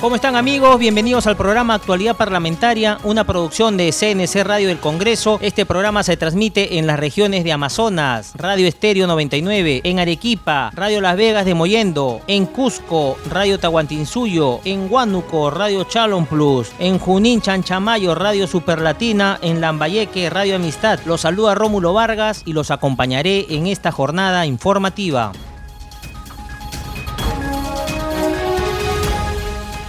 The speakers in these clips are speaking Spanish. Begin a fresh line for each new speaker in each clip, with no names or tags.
¿Cómo están amigos? Bienvenidos al programa Actualidad Parlamentaria, una producción de CNC Radio del Congreso. Este programa se transmite en las regiones de Amazonas, Radio Estéreo 99, en Arequipa, Radio Las Vegas de Moyendo, en Cusco, Radio Tahuantinsuyo, en Huánuco, Radio Chalon Plus, en Junín Chanchamayo, Radio Superlatina, en Lambayeque, Radio Amistad. Los saluda Rómulo Vargas y los acompañaré en esta jornada informativa.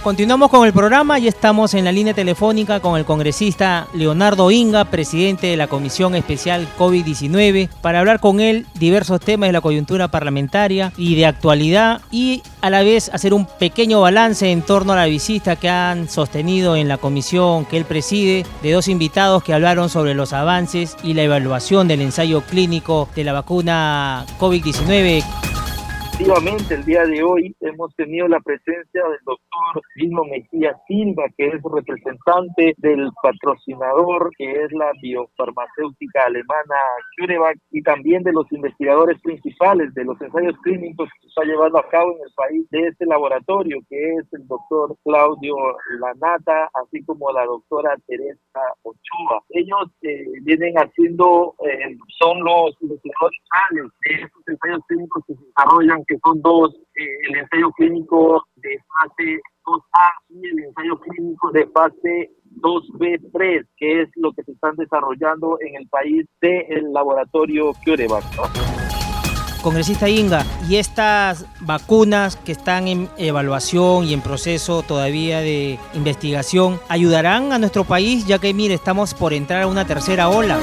Continuamos con el programa y estamos en la línea telefónica con el congresista Leonardo Inga, presidente de la Comisión Especial COVID-19, para hablar con él diversos temas de la coyuntura parlamentaria y de actualidad y a la vez hacer un pequeño balance en torno a la visita que han sostenido en la comisión que él preside de dos invitados que hablaron sobre los avances y la evaluación del ensayo clínico de la vacuna COVID-19
efectivamente el día de hoy hemos tenido la presencia del doctor Gilmo Mejía Silva, que es representante del patrocinador, que es la biofarmacéutica alemana CureVac, y también de los investigadores principales de los ensayos clínicos que se está llevando a cabo en el país de este laboratorio, que es el doctor Claudio Lanata, así como la doctora Teresa Ochoa. Ellos eh, vienen haciendo, eh, son los investigadores de estos ensayos clínicos que se desarrollan que son dos, eh, el ensayo clínico de fase 2A y el ensayo clínico de fase 2B3, que es lo que se están desarrollando en el país del laboratorio CureVac.
Congresista Inga, ¿y estas vacunas que están en evaluación y en proceso todavía de investigación ayudarán a nuestro país ya que, mire, estamos por entrar a una tercera ola?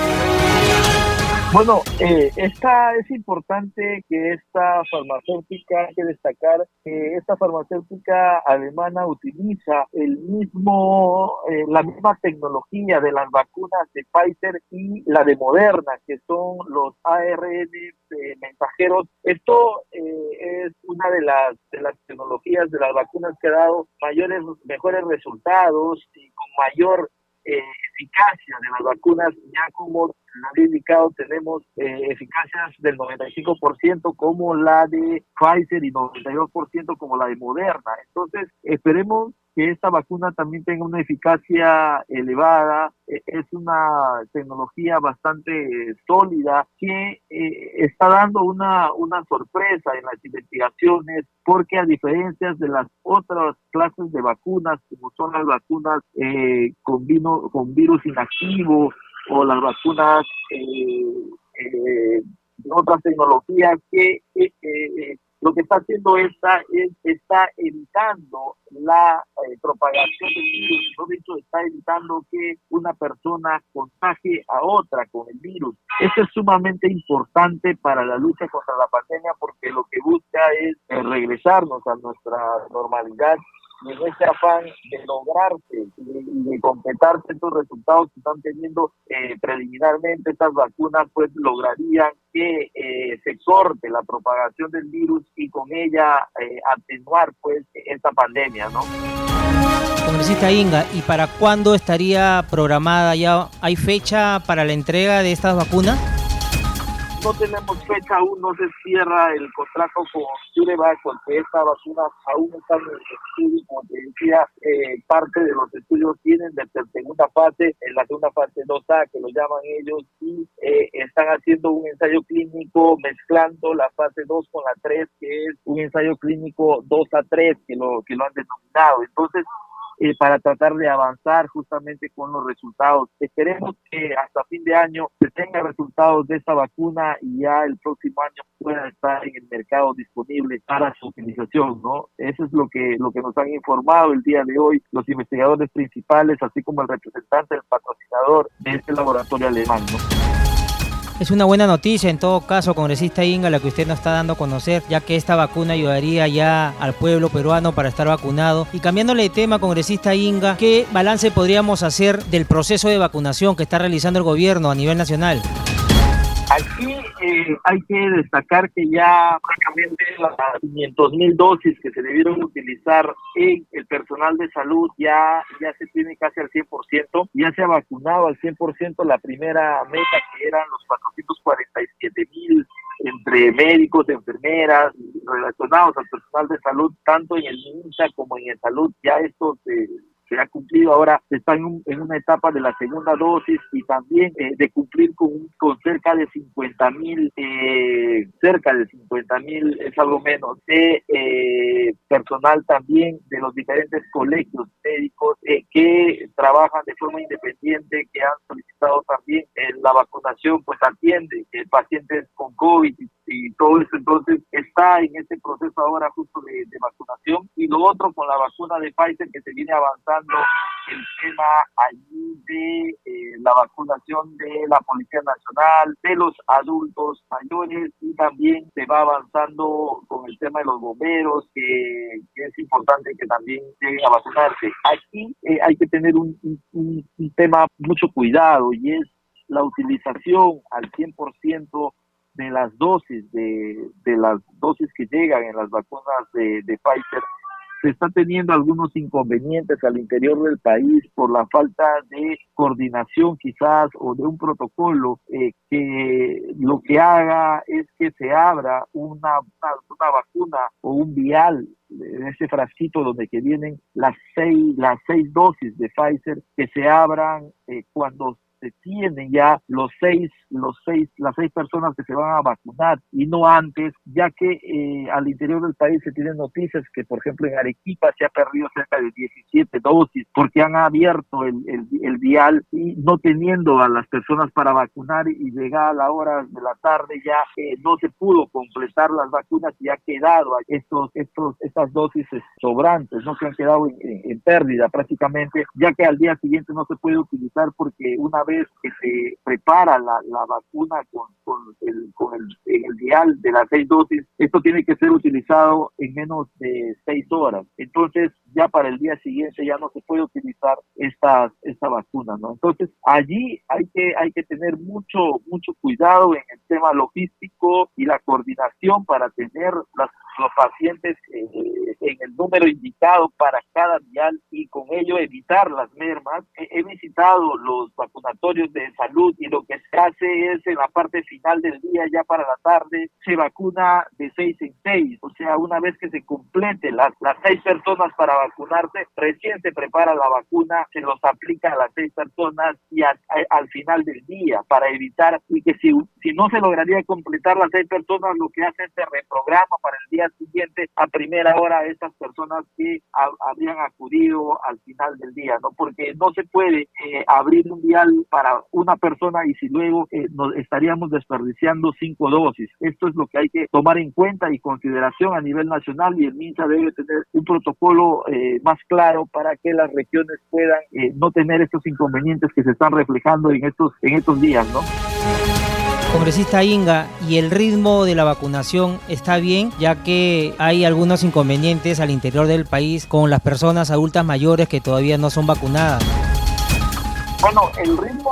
Bueno, eh, esta es importante que esta farmacéutica, hay que destacar que esta farmacéutica alemana utiliza el mismo, eh, la misma tecnología de las vacunas de Pfizer y la de Moderna, que son los ARN mensajeros. Esto eh, es una de las, de las tecnologías de las vacunas que ha dado mayores, mejores resultados y con mayor eh, eficacia de las vacunas, ya como había indicado, tenemos eh, eficacias del 95% como la de Pfizer y 92% como la de Moderna. Entonces, esperemos que esta vacuna también tenga una eficacia elevada. E, es una tecnología bastante sólida que eh, está dando una, una sorpresa en las investigaciones porque a diferencia de las otras clases de vacunas, como son las vacunas eh, con, vino, con virus inactivo o las vacunas eh, eh, otras tecnologías que eh, lo que está haciendo esta es está evitando la eh, propagación del virus, no dicho está evitando que una persona contagie a otra con el virus. Esto es sumamente importante para la lucha contra la pandemia porque lo que busca es regresarnos a nuestra normalidad en ese afán de lograrse y de, completarse estos resultados que están teniendo eh, preliminarmente estas vacunas, pues lograrían que eh, se corte la propagación del virus y con ella eh, atenuar pues esta pandemia, ¿no?
Congresista Inga, ¿y para cuándo estaría programada ya? ¿Hay fecha para la entrega de estas vacunas?
No tenemos fecha, aún no se cierra el contrato con CureVac porque esta vacuna aún está en el estudio, como te decía, eh, parte de los estudios tienen de segunda fase, en la segunda fase 2A, que lo llaman ellos, y eh, están haciendo un ensayo clínico mezclando la fase 2 con la 3, que es un ensayo clínico 2 a 3, que lo, que lo han denominado. Entonces, eh, para tratar de avanzar justamente con los resultados. Esperemos que hasta fin de año se tengan resultados de esta vacuna y ya el próximo año pueda estar en el mercado disponible para su utilización, ¿no? Eso es lo que, lo que nos han informado el día de hoy los investigadores principales, así como el representante del patrocinador de este laboratorio alemán.
Es una buena noticia en todo caso, congresista Inga, la que usted nos está dando a conocer, ya que esta vacuna ayudaría ya al pueblo peruano para estar vacunado. Y cambiándole de tema, congresista Inga, ¿qué balance podríamos hacer del proceso de vacunación que está realizando el gobierno a nivel nacional?
Eh, hay que destacar que ya prácticamente las 500 mil dosis que se debieron utilizar en el personal de salud ya, ya se tiene casi al 100%, ya se ha vacunado al 100% la primera meta que eran los 447 mil entre médicos, enfermeras, relacionados al personal de salud, tanto en el MINSA como en el salud, ya esto se, se ha cumplido ahora, está en, en, una etapa de la segunda dosis y también eh, de cumplir con, con cerca de 50 mil, eh, cerca de 50 mil, es algo menos, de eh, personal también de los diferentes colegios médicos eh, que trabajan de forma independiente, que han solicitado también eh, la vacunación, pues atiende pacientes con COVID y, y, todo eso, entonces está en este proceso ahora justo de, vacunación y lo otro con la vacuna de Pfizer que se viene avanzando el tema allí de eh, la vacunación de la Policía Nacional, de los adultos mayores y también se va avanzando con el tema de los bomberos, que, es importante que también lleguen a vacunarse. Aquí eh, hay que tener un, un, un tema mucho cuidado y es la utilización al 100% de las dosis de, de las dosis que llegan en las vacunas de, de Pfizer se está teniendo algunos inconvenientes al interior del país por la falta de coordinación quizás o de un protocolo eh, que lo que haga es que se abra una, una, una vacuna o un vial en ese frasquito donde que vienen las seis las seis dosis de Pfizer que se abran eh, cuando se tienen ya los seis, los seis, las seis personas que se van a vacunar y no antes, ya que eh, al interior del país se tienen noticias que, por ejemplo, en Arequipa se ha perdido cerca de 17 dosis porque han abierto el, el, el vial y no teniendo a las personas para vacunar y llegada la hora de la tarde ya eh, no se pudo completar las vacunas y ha quedado estos, estos, estas dosis sobrantes, no que han quedado en, en, en pérdida prácticamente, ya que al día siguiente no se puede utilizar porque una vez que se prepara la, la vacuna con, con, el, con el, el dial de las seis dosis, esto tiene que ser utilizado en menos de seis horas. Entonces, ya para el día siguiente ya no se puede utilizar esta, esta vacuna, ¿no? Entonces, allí hay que, hay que tener mucho, mucho cuidado en el tema logístico y la coordinación para tener las, los pacientes eh, en el número indicado para cada vial y con ello evitar las mermas. He, he visitado los vacunatorios de salud y lo que se hace es en la parte final del día, ya para la tarde, se vacuna de seis en seis. O sea, una vez que se complete las, las seis personas para vacunarse, recién se prepara la vacuna, se los aplica a las seis personas y al final del día para evitar y que si, si no se lograría completar las seis personas, lo que hace es se reprograma para el día siguiente a primera hora a esas personas que a, habrían acudido al final del día, ¿no? Porque no se puede eh, abrir un vial para una persona y si luego eh, nos estaríamos desperdiciando cinco dosis. Esto es lo que hay que tomar en cuenta y consideración a nivel nacional y el MINSA debe tener un protocolo eh, más claro para que las regiones puedan eh, no tener estos inconvenientes que se están reflejando en estos, en estos días, ¿no?
Congresista Inga, ¿y el ritmo de la vacunación está bien? Ya que hay algunos inconvenientes al interior del país con las personas adultas mayores que todavía no son vacunadas.
Bueno, el ritmo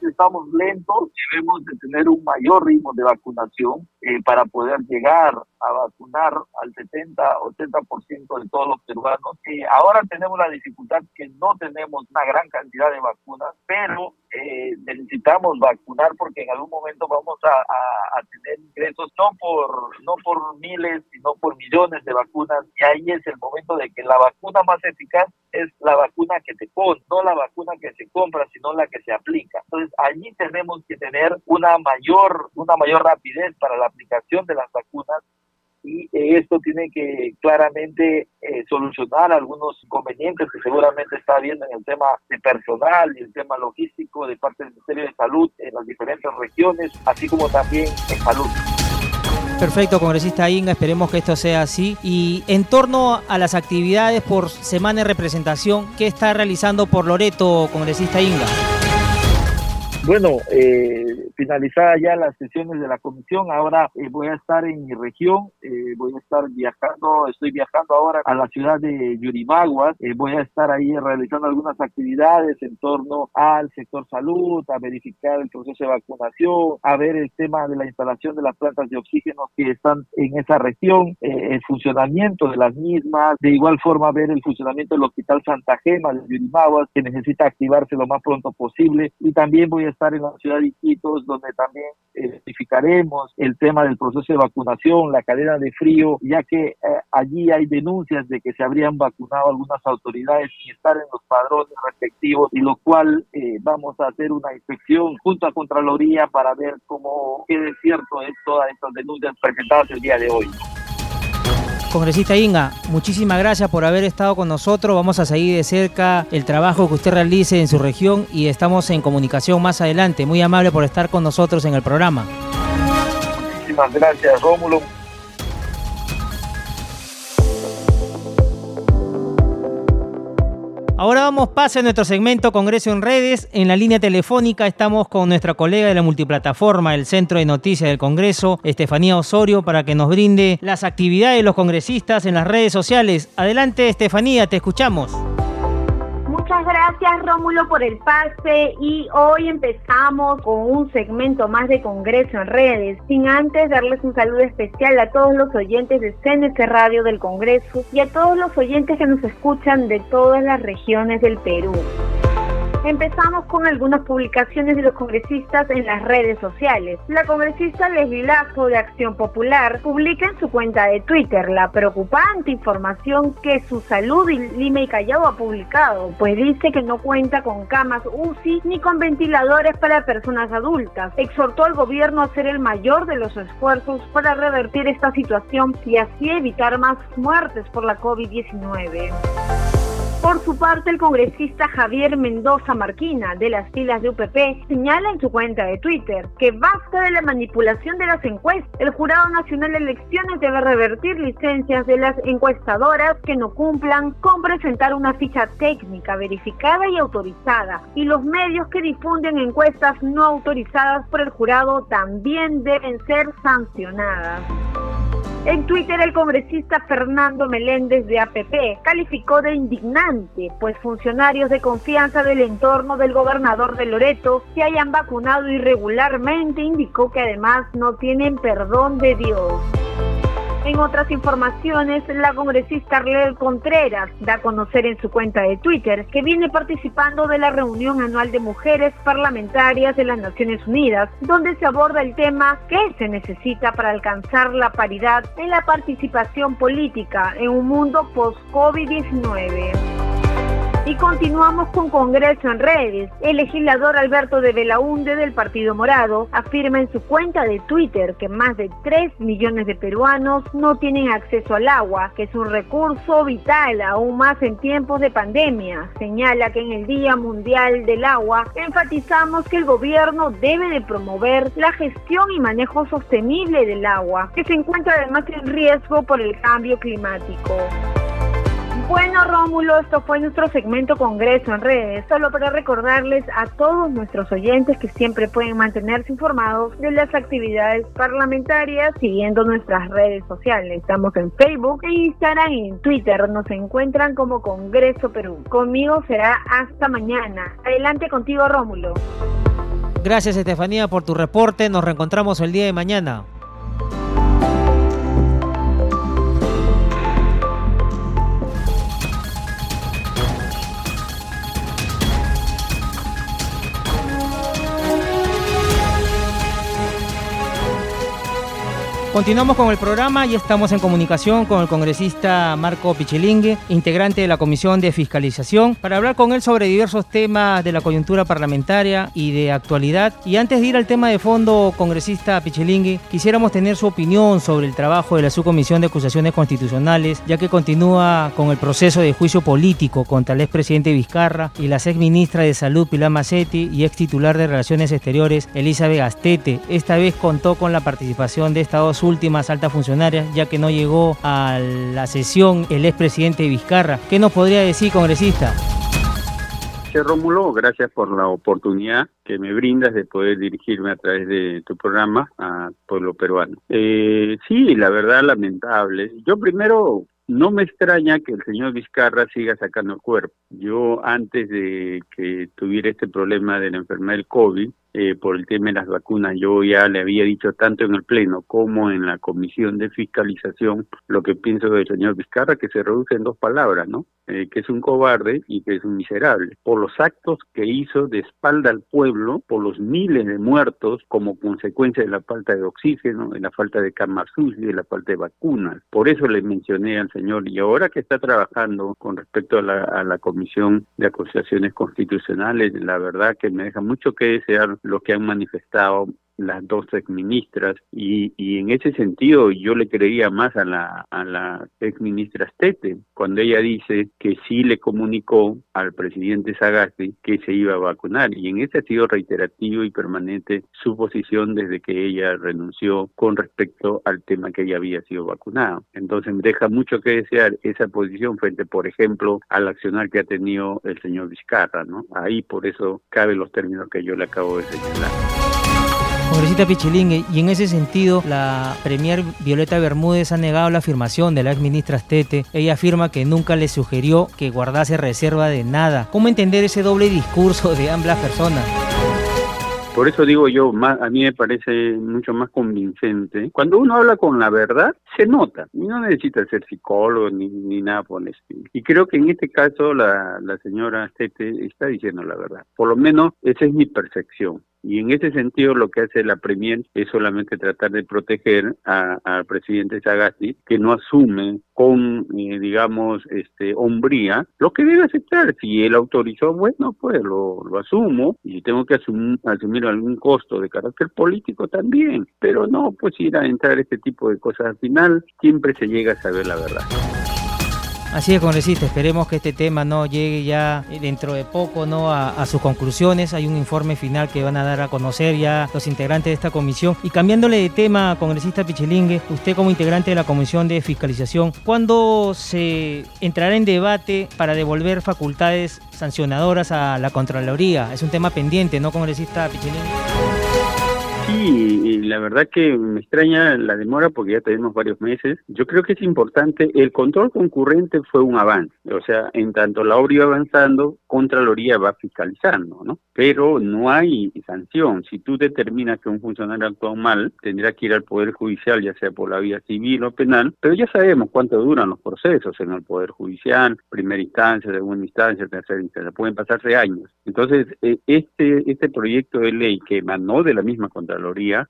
estamos lentos, debemos de tener un mayor ritmo de vacunación eh, para poder llegar a vacunar al 70-80% de todos los peruanos. Eh, ahora tenemos la dificultad que no tenemos una gran cantidad de vacunas, pero eh, necesitamos vacunar porque en algún momento vamos a, a, tener ingresos no por no por miles sino por millones de vacunas y ahí es el momento de que la vacuna más eficaz es la vacuna que te pones, no la vacuna que se compra, sino la que se aplica. Entonces allí tenemos que tener una mayor una mayor rapidez para la aplicación de las vacunas y esto tiene que claramente eh, solucionar algunos inconvenientes que seguramente está habiendo en el tema de personal y el tema logístico de parte del Ministerio de Salud en las diferentes regiones, así como también en salud.
Perfecto, congresista Inga, esperemos que esto sea así. Y en torno a las actividades por semana de representación, ¿qué está realizando por Loreto, congresista Inga?
Bueno, eh, finalizada ya las sesiones de la comisión, ahora eh, voy a estar en mi región, eh, voy a estar viajando, estoy viajando ahora a la ciudad de Yurimaguas, eh, voy a estar ahí realizando algunas actividades en torno al sector salud, a verificar el proceso de vacunación, a ver el tema de la instalación de las plantas de oxígeno que están en esa región, el funcionamiento de las mismas, de igual forma ver el funcionamiento del Hospital Santa Gema de Yurimaguas, que necesita activarse lo más pronto posible, y también voy a estar en la ciudad de Iquitos, donde también verificaremos el tema del proceso de vacunación, la cadena de frío, ya que eh, allí hay denuncias de que se habrían vacunado algunas autoridades sin estar en los padrones respectivos, y lo cual eh, vamos a hacer una inspección junto a Contraloría para ver cómo quede cierto es todas estas denuncias presentadas el día de hoy.
Congresista Inga, muchísimas gracias por haber estado con nosotros. Vamos a seguir de cerca el trabajo que usted realice en su región y estamos en comunicación más adelante. Muy amable por estar con nosotros en el programa.
Muchísimas gracias, Rómulo.
Ahora vamos pase a nuestro segmento Congreso en Redes. En la línea telefónica estamos con nuestra colega de la multiplataforma, el Centro de Noticias del Congreso, Estefanía Osorio, para que nos brinde las actividades de los congresistas en las redes sociales. Adelante, Estefanía, te escuchamos.
Muchas gracias Rómulo por el pase y hoy empezamos con un segmento más de Congreso en redes, sin antes darles un saludo especial a todos los oyentes de CNC Radio del Congreso y a todos los oyentes que nos escuchan de todas las regiones del Perú. Empezamos con algunas publicaciones de los congresistas en las redes sociales. La congresista Leslie Lazo de Acción Popular publica en su cuenta de Twitter la preocupante información que su salud y Lima y Callao ha publicado, pues dice que no cuenta con camas UCI ni con ventiladores para personas adultas. Exhortó al gobierno a hacer el mayor de los esfuerzos para revertir esta situación y así evitar más muertes por la COVID-19. Por su parte, el congresista Javier Mendoza Marquina, de las filas de UPP, señala en su cuenta de Twitter que basta de la manipulación de las encuestas. El Jurado Nacional de Elecciones debe revertir licencias de las encuestadoras que no cumplan con presentar una ficha técnica verificada y autorizada. Y los medios que difunden encuestas no autorizadas por el jurado también deben ser sancionadas. En Twitter, el congresista Fernando Meléndez de APP calificó de indignante, pues funcionarios de confianza del entorno del gobernador de Loreto se hayan vacunado irregularmente, indicó que además no tienen perdón de Dios. En otras informaciones, la congresista Arlel Contreras da a conocer en su cuenta de Twitter que viene participando de la reunión anual de mujeres parlamentarias de las Naciones Unidas, donde se aborda el tema ¿qué se necesita para alcanzar la paridad en la participación política en un mundo post-COVID-19? Y continuamos con Congreso en redes. El legislador Alberto de Belaunde del Partido Morado afirma en su cuenta de Twitter que más de 3 millones de peruanos no tienen acceso al agua, que es un recurso vital aún más en tiempos de pandemia. Señala que en el Día Mundial del Agua enfatizamos que el gobierno debe de promover la gestión y manejo sostenible del agua, que se encuentra además en riesgo por el cambio climático. Bueno, Rómulo, esto fue nuestro segmento Congreso en redes. Solo para recordarles a todos nuestros oyentes que siempre pueden mantenerse informados de las actividades parlamentarias siguiendo nuestras redes sociales. Estamos en Facebook, en Instagram y en Twitter. Nos encuentran como Congreso Perú. Conmigo será hasta mañana. Adelante contigo, Rómulo.
Gracias, Estefanía, por tu reporte. Nos reencontramos el día de mañana. Continuamos con el programa y estamos en comunicación con el congresista Marco Pichilingue, integrante de la Comisión de Fiscalización, para hablar con él sobre diversos temas de la coyuntura parlamentaria y de actualidad. Y antes de ir al tema de fondo, congresista Pichilingue, quisiéramos tener su opinión sobre el trabajo de la Subcomisión de Acusaciones Constitucionales, ya que continúa con el proceso de juicio político contra el expresidente Vizcarra y la exministra de Salud Pilar Macetti y ex titular de Relaciones Exteriores Elizabeth Gastete. Esta vez contó con la participación de Estados últimas altas funcionarias, ya que no llegó a la sesión el expresidente Vizcarra. ¿Qué nos podría decir, congresista?
Rómulo, gracias por la oportunidad que me brindas de poder dirigirme a través de tu programa a pueblo peruano. Eh, sí, la verdad lamentable. Yo primero no me extraña que el señor Vizcarra siga sacando el cuerpo. Yo antes de que tuviera este problema de la enfermedad del COVID, eh, por el tema de las vacunas. Yo ya le había dicho tanto en el Pleno como en la Comisión de Fiscalización lo que pienso del señor Vizcarra, que se reduce en dos palabras, ¿no? Eh, que es un cobarde y que es un miserable. Por los actos que hizo de espalda al pueblo, por los miles de muertos como consecuencia de la falta de oxígeno, de la falta de camas y de la falta de vacunas. Por eso le mencioné al señor. Y ahora que está trabajando con respecto a la, a la Comisión de Acusaciones Constitucionales, la verdad que me deja mucho que desear lo que han manifestado las dos exministras y, y en ese sentido yo le creía más a la a la exministra Stete cuando ella dice que sí le comunicó al presidente Sagasti que se iba a vacunar y en ese ha sido reiterativo y permanente su posición desde que ella renunció con respecto al tema que ella había sido vacunada. Entonces deja mucho que desear esa posición frente, por ejemplo, al accionar que ha tenido el señor Vizcarra, ¿no? Ahí por eso caben los términos que yo le acabo de señalar.
Congresista Pichilingue, y en ese sentido, la premier Violeta Bermúdez ha negado la afirmación de la ex ministra Stete. Ella afirma que nunca le sugirió que guardase reserva de nada. ¿Cómo entender ese doble discurso de ambas personas?
Por eso digo yo, más, a mí me parece mucho más convincente. Cuando uno habla con la verdad, se nota. Y no necesita ser psicólogo ni, ni nada por el estilo. Y creo que en este caso la, la señora Stete está diciendo la verdad. Por lo menos esa es mi percepción. Y en ese sentido lo que hace la Premier es solamente tratar de proteger al presidente Sagasti, que no asume con, eh, digamos, este hombría lo que debe aceptar. Si él autorizó, bueno, pues lo, lo asumo y tengo que asumir, asumir algún costo de carácter político también. Pero no, pues ir a entrar este tipo de cosas al final, siempre se llega a saber la verdad.
Así es, congresista, esperemos que este tema no llegue ya dentro de poco ¿no? A, sus conclusiones. Hay un informe final que van a dar a conocer ya los integrantes de esta comisión. Y cambiándole de tema, congresista Pichilingue, usted como integrante de la Comisión de Fiscalización, ¿cuándo se entrará en debate para devolver facultades sancionadoras a la Contraloría? Es un tema pendiente, ¿no, congresista Pichilingue?
Sí, la verdad que me extraña la demora porque ya tenemos varios meses. Yo creo que es importante, el control concurrente fue un avance, o sea, en tanto la obra iba avanzando, Contraloría va fiscalizando, ¿no? Pero no hay sanción. Si tú determinas que un funcionario actuó mal, tendrá que ir al Poder Judicial, ya sea por la vía civil o penal, pero ya sabemos cuánto duran los procesos en el Poder Judicial, primera instancia, segunda instancia, tercera instancia, pueden pasarse años. Entonces, eh, este, este proyecto de ley que emanó de la misma Contraloría,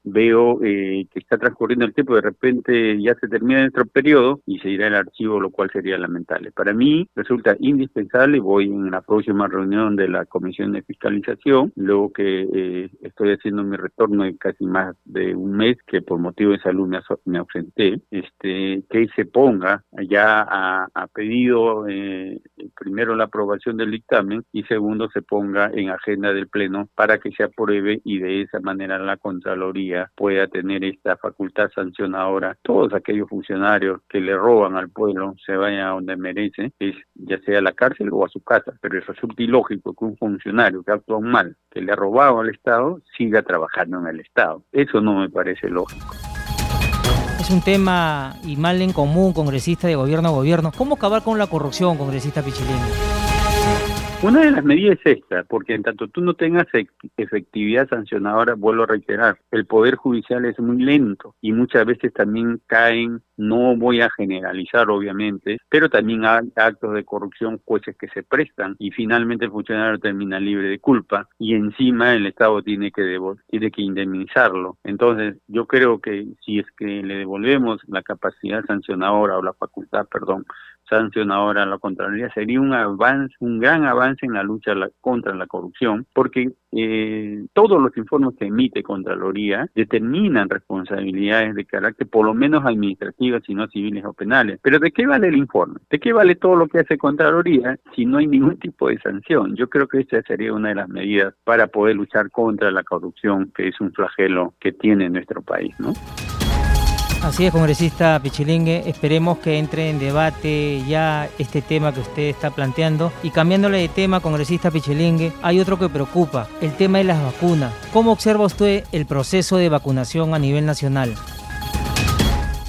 veo eh, que está transcurriendo el tiempo, de repente ya se termina nuestro periodo y se irá el archivo, lo cual sería lamentable. Para mí resulta indispensable, voy en la próxima reunión de la Comisión de Fiscalización, luego que eh, estoy haciendo mi retorno de casi más de un mes, que por motivo de salud me, me ausenté, este, que se ponga ya a, pedido eh, primero la aprobación del dictamen y segundo se ponga en agenda del Pleno para que se apruebe y de esa manera la Contraloría pueda tener esta facultad sancionadora, todos aquellos funcionarios que le roban al pueblo se vayan a donde merece, es ya sea a la cárcel o a su casa, pero resulta ilógico que un funcionario que actúa mal, que le ha robado al Estado, siga trabajando en el Estado. Eso no me parece lógico.
Es un tema y mal en común, congresista de gobierno a gobierno. ¿Cómo acabar con la corrupción, congresista Pichilín?
Una de las medidas es esta, porque en tanto tú no tengas efectividad sancionadora, vuelvo a reiterar, el Poder Judicial es muy lento y muchas veces también caen, no voy a generalizar obviamente, pero también hay actos de corrupción, jueces que se prestan y finalmente el funcionario termina libre de culpa y encima el Estado tiene que, tiene que indemnizarlo. Entonces yo creo que si es que le devolvemos la capacidad sancionadora o la facultad, perdón, sancionadora a la Contraloría sería un avance, un gran avance en la lucha contra la corrupción, porque eh, todos los informes que emite Contraloría determinan responsabilidades de carácter por lo menos administrativas, si no civiles o penales. Pero ¿de qué vale el informe? ¿De qué vale todo lo que hace Contraloría si no hay ningún tipo de sanción? Yo creo que esta sería una de las medidas para poder luchar contra la corrupción, que es un flagelo que tiene nuestro país, ¿no?
Así es, congresista Pichilingue. Esperemos que entre en debate ya este tema que usted está planteando. Y cambiándole de tema, congresista Pichilingue, hay otro que preocupa, el tema de las vacunas. ¿Cómo observa usted el proceso de vacunación a nivel nacional?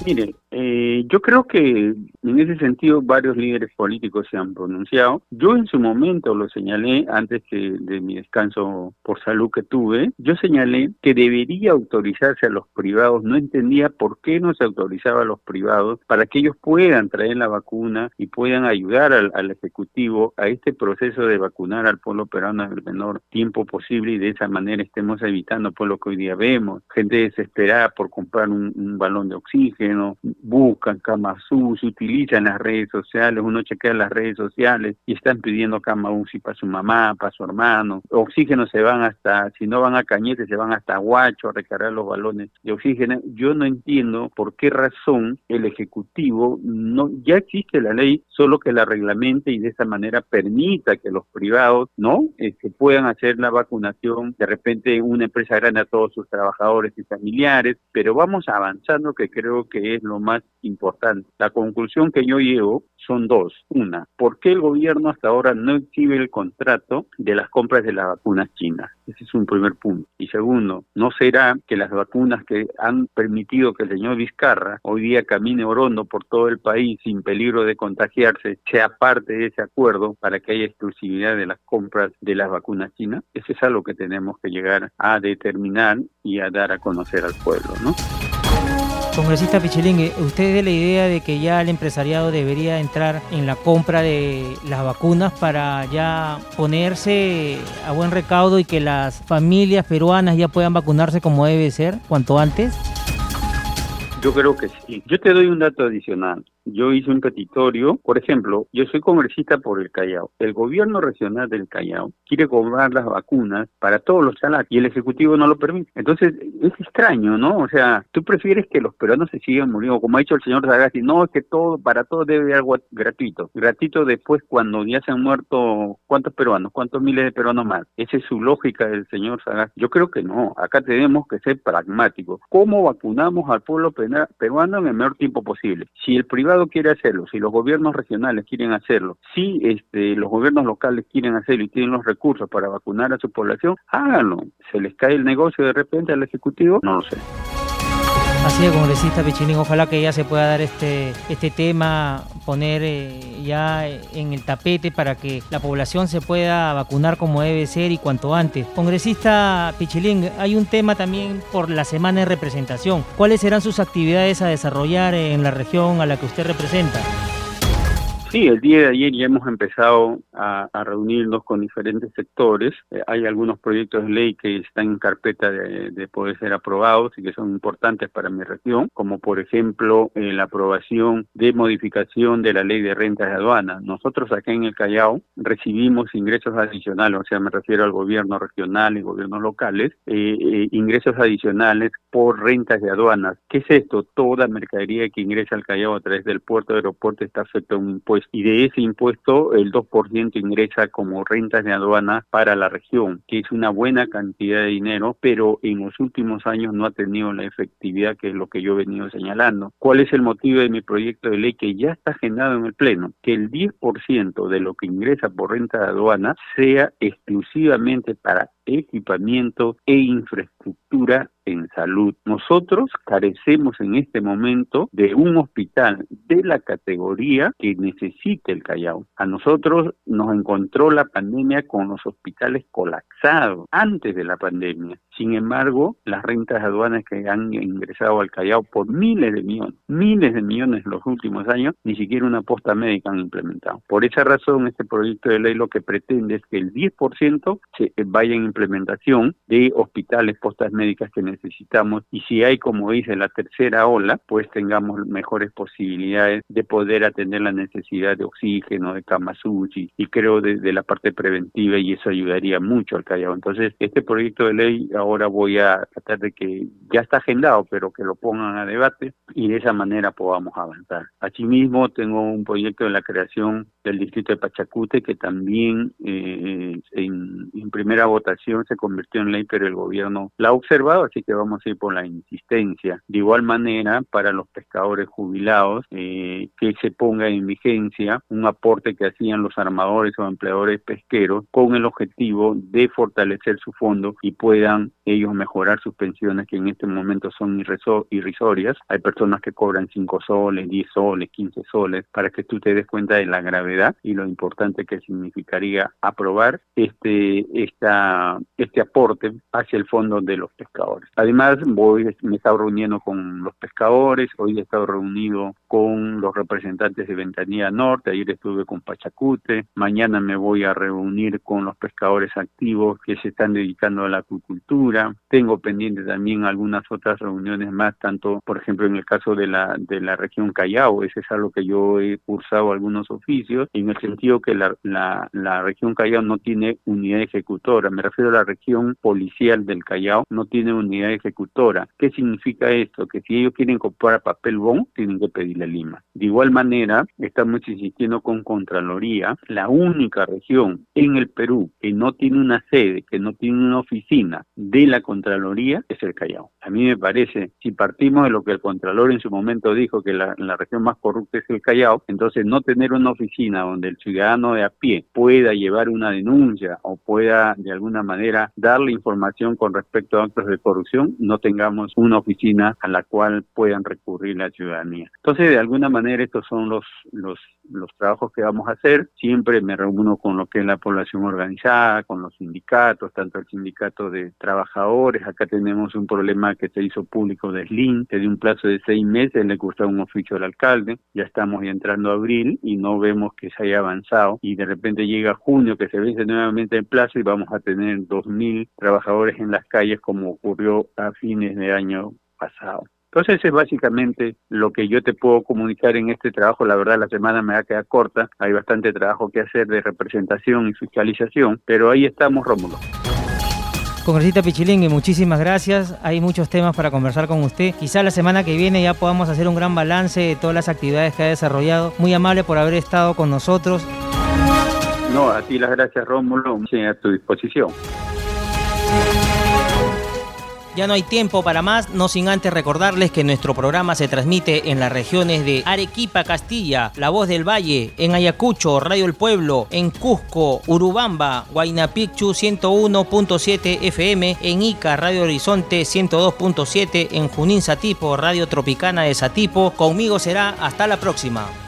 Mire, eh, yo creo que en ese sentido varios líderes políticos se han pronunciado. Yo en su momento lo señalé antes que de mi descanso por salud que tuve. Yo señalé que debería autorizarse a los privados. No entendía por qué no se autorizaba a los privados para que ellos puedan traer la vacuna y puedan ayudar al, ejecutivo a este proceso de vacunar al pueblo peruano en el menor tiempo posible y de esa manera estemos evitando por lo que hoy día vemos gente desesperada por comprar un balón de oxígeno buscan cama UCI, utilizan las redes sociales, uno chequea las redes sociales y están pidiendo cama UCI para su mamá, para su hermano. Oxígeno se van hasta, si no van a Cañete, se van hasta Huacho a recargar los balones de oxígeno. Yo no entiendo por qué razón el Ejecutivo no, ya existe la ley, solo que la reglamente y de esa manera permita que los privados, ¿no? Este, puedan hacer la vacunación, de repente una empresa grande a todos sus trabajadores y familiares, pero vamos avanzando que creo que es lo más importante. La conclusión que yo llevo son dos. Una, ¿por qué el gobierno hasta ahora no exhibe el contrato de las compras de las vacunas chinas? Ese es un primer punto. Y segundo, ¿no será que las vacunas que han permitido que el señor Vizcarra hoy día camine orondo por todo el país sin peligro de contagiarse sea parte de ese acuerdo para que haya exclusividad de las compras de las vacunas chinas? Eso es algo que tenemos que llegar a determinar y a dar a conocer al pueblo, ¿no?
Congresista Pichilingue, ¿usted es de la idea de que ya el empresariado debería entrar en la compra de las vacunas para ya ponerse a buen recaudo y que las familias peruanas ya puedan vacunarse como debe ser cuanto antes?
Yo creo que sí. Yo te doy un dato adicional yo hice un petitorio, por ejemplo, yo soy congresista por el Callao. El gobierno regional del Callao quiere cobrar las vacunas para todos los chalacos y el Ejecutivo no lo permite. Entonces, es extraño, ¿no? O sea, tú prefieres que los peruanos se sigan muriendo, como ha dicho el señor Zagasti, no, es que todo, para todo debe haber algo gratuito. Gratuito después cuando ya se han muerto, ¿cuántos peruanos? ¿Cuántos miles de peruanos más? Esa es su lógica del señor Zagasti. Yo creo que no, acá tenemos que ser pragmáticos. ¿Cómo vacunamos al pueblo peruano en el menor tiempo posible? Si el privado quiere hacerlo, si los gobiernos regionales quieren hacerlo, si este, los gobiernos locales quieren hacerlo y tienen los recursos para vacunar a su población, háganlo. ¿Se les cae el negocio de repente al Ejecutivo? No lo sé.
Así es, congresista Pichilín, ojalá que ya se pueda dar este, este tema, poner eh, ya en el tapete para que la población se pueda vacunar como debe ser y cuanto antes. Congresista Pichilín, hay un tema también por la semana de representación. ¿Cuáles serán sus actividades a desarrollar en la región a la que usted representa?
Sí, el día de ayer ya hemos empezado a, reunirnos con diferentes sectores. Eh, hay algunos proyectos de ley que están en carpeta de, poder ser aprobados y que son importantes para mi región, como por ejemplo eh, la aprobación de modificación de la ley de rentas de aduana. Nosotros acá en el Callao recibimos ingresos adicionales, o sea, me refiero al gobierno regional y gobiernos locales, eh, ingresos adicionales por rentas de aduanas. ¿Qué es esto? Toda mercadería que ingresa al Callao a través del puerto aeropuerto está afecta a un impuesto y de ese impuesto el 2% ingresa como rentas de aduana para la región, que es una buena cantidad de dinero, pero en los últimos años no ha tenido la efectividad que es lo que yo he venido señalando. ¿Cuál es el motivo de mi proyecto de ley que ya está agendado en el Pleno? Que el 10% de lo que ingresa por renta de aduana sea exclusivamente para equipamiento e infraestructura en salud. Nosotros carecemos en este momento de un hospital de la categoría que necesita el Callao. A nosotros nos encontró la pandemia con los hospitales colapsados antes de la pandemia. Sin embargo, las rentas aduanas que han ingresado al Callao por miles de millones, miles de millones en los últimos años, ni siquiera una posta médica han implementado. Por esa razón, este proyecto de ley lo que pretende es que el 10% se vaya en implementación de hospitales, postas médicas que necesitamos y si hay, como dice, la tercera ola, pues tengamos mejores posibilidades de poder atender la necesidad de oxígeno, de camas y creo de la parte preventiva y eso ayudaría mucho al Callao. Entonces, este proyecto de ley ahora ahora voy a tratar de que ya está agendado, pero que lo pongan a debate y de esa manera podamos avanzar. Asimismo, tengo un proyecto de la creación del distrito de Pachacute que también eh, en, primera votación se convirtió en ley, pero el gobierno la ha observado, así que vamos a ir por la insistencia. De igual manera, para los pescadores jubilados, eh, que se ponga en vigencia un aporte que hacían los armadores o empleadores pesqueros con el objetivo de fortalecer su fondo y puedan ellos mejorar sus pensiones que en este momento son irrisorias. Hay personas que cobran 5 soles, 10 soles, 15 soles, para que tú te des cuenta de la gravedad y lo importante que significaría aprobar este, esta, este aporte hacia el fondo de los pescadores. Además, voy, me he estado reuniendo con los pescadores, hoy he estado reunido con los representantes de Ventanilla Norte, ayer estuve con Pachacute, mañana me voy a reunir con los pescadores activos que se están dedicando a la acuicultura, tengo pendiente también algunas otras reuniones más, tanto por ejemplo en el caso de la, de la región Callao, ese es algo que yo he cursado algunos oficios, en el sentido que la, la, la región Callao no tiene unidad ejecutora, me refiero a la región policial del Callao, no tiene unidad ejecutora. ¿Qué significa esto? Que si ellos quieren comprar papel bon, tienen que pedirle a Lima. De igual manera, estamos insistiendo con Contraloría, la única región en el Perú que no tiene una sede, que no tiene una oficina de la Contraloría, es el Callao. A mí me parece, si partimos de lo que el Contralor en su momento dijo, que la, región más corrupta es el Callao, entonces no tener una oficina donde el ciudadano de a pie pueda llevar una denuncia o pueda de alguna manera darle información con respecto a actos de corrupción, no tengamos una oficina a la cual puedan recurrir la ciudadanía. Entonces, de alguna manera, estos son los, los, los trabajos que vamos a hacer. Siempre me reúno con lo que es la población organizada, con los sindicatos, tanto el sindicato de trabajadores. Acá tenemos un problema que se hizo público de SLIN, que de un plazo de seis meses le costó un oficio al alcalde. Ya estamos entrando a abril y no vemos que se haya avanzado. Y de repente llega junio, que se vence nuevamente el plazo y vamos a tener 2.000 trabajadores en las calles como ocurrió a fines de año pasado. Entonces es básicamente lo que yo te puedo comunicar en este trabajo. La verdad la semana me va a quedar corta, hay bastante trabajo que hacer de representación y fiscalización, pero ahí estamos, Rómulo.
Congresista Pichilingui, muchísimas gracias. Hay muchos temas para conversar con usted. Quizá la semana que viene ya podamos hacer un gran balance de todas las actividades que ha desarrollado. Muy amable por haber estado con nosotros.
No, a ti las gracias, Rómulo. A tu disposición.
Ya no hay tiempo para más, no sin antes recordarles que nuestro programa se transmite en las regiones de Arequipa, Castilla, La Voz del Valle, en Ayacucho, Radio El Pueblo, en Cusco, Urubamba, Guaynapicchu 101.7 FM, en Ica, Radio Horizonte 102.7, en Junín Satipo, Radio Tropicana de Satipo. Conmigo será hasta la próxima.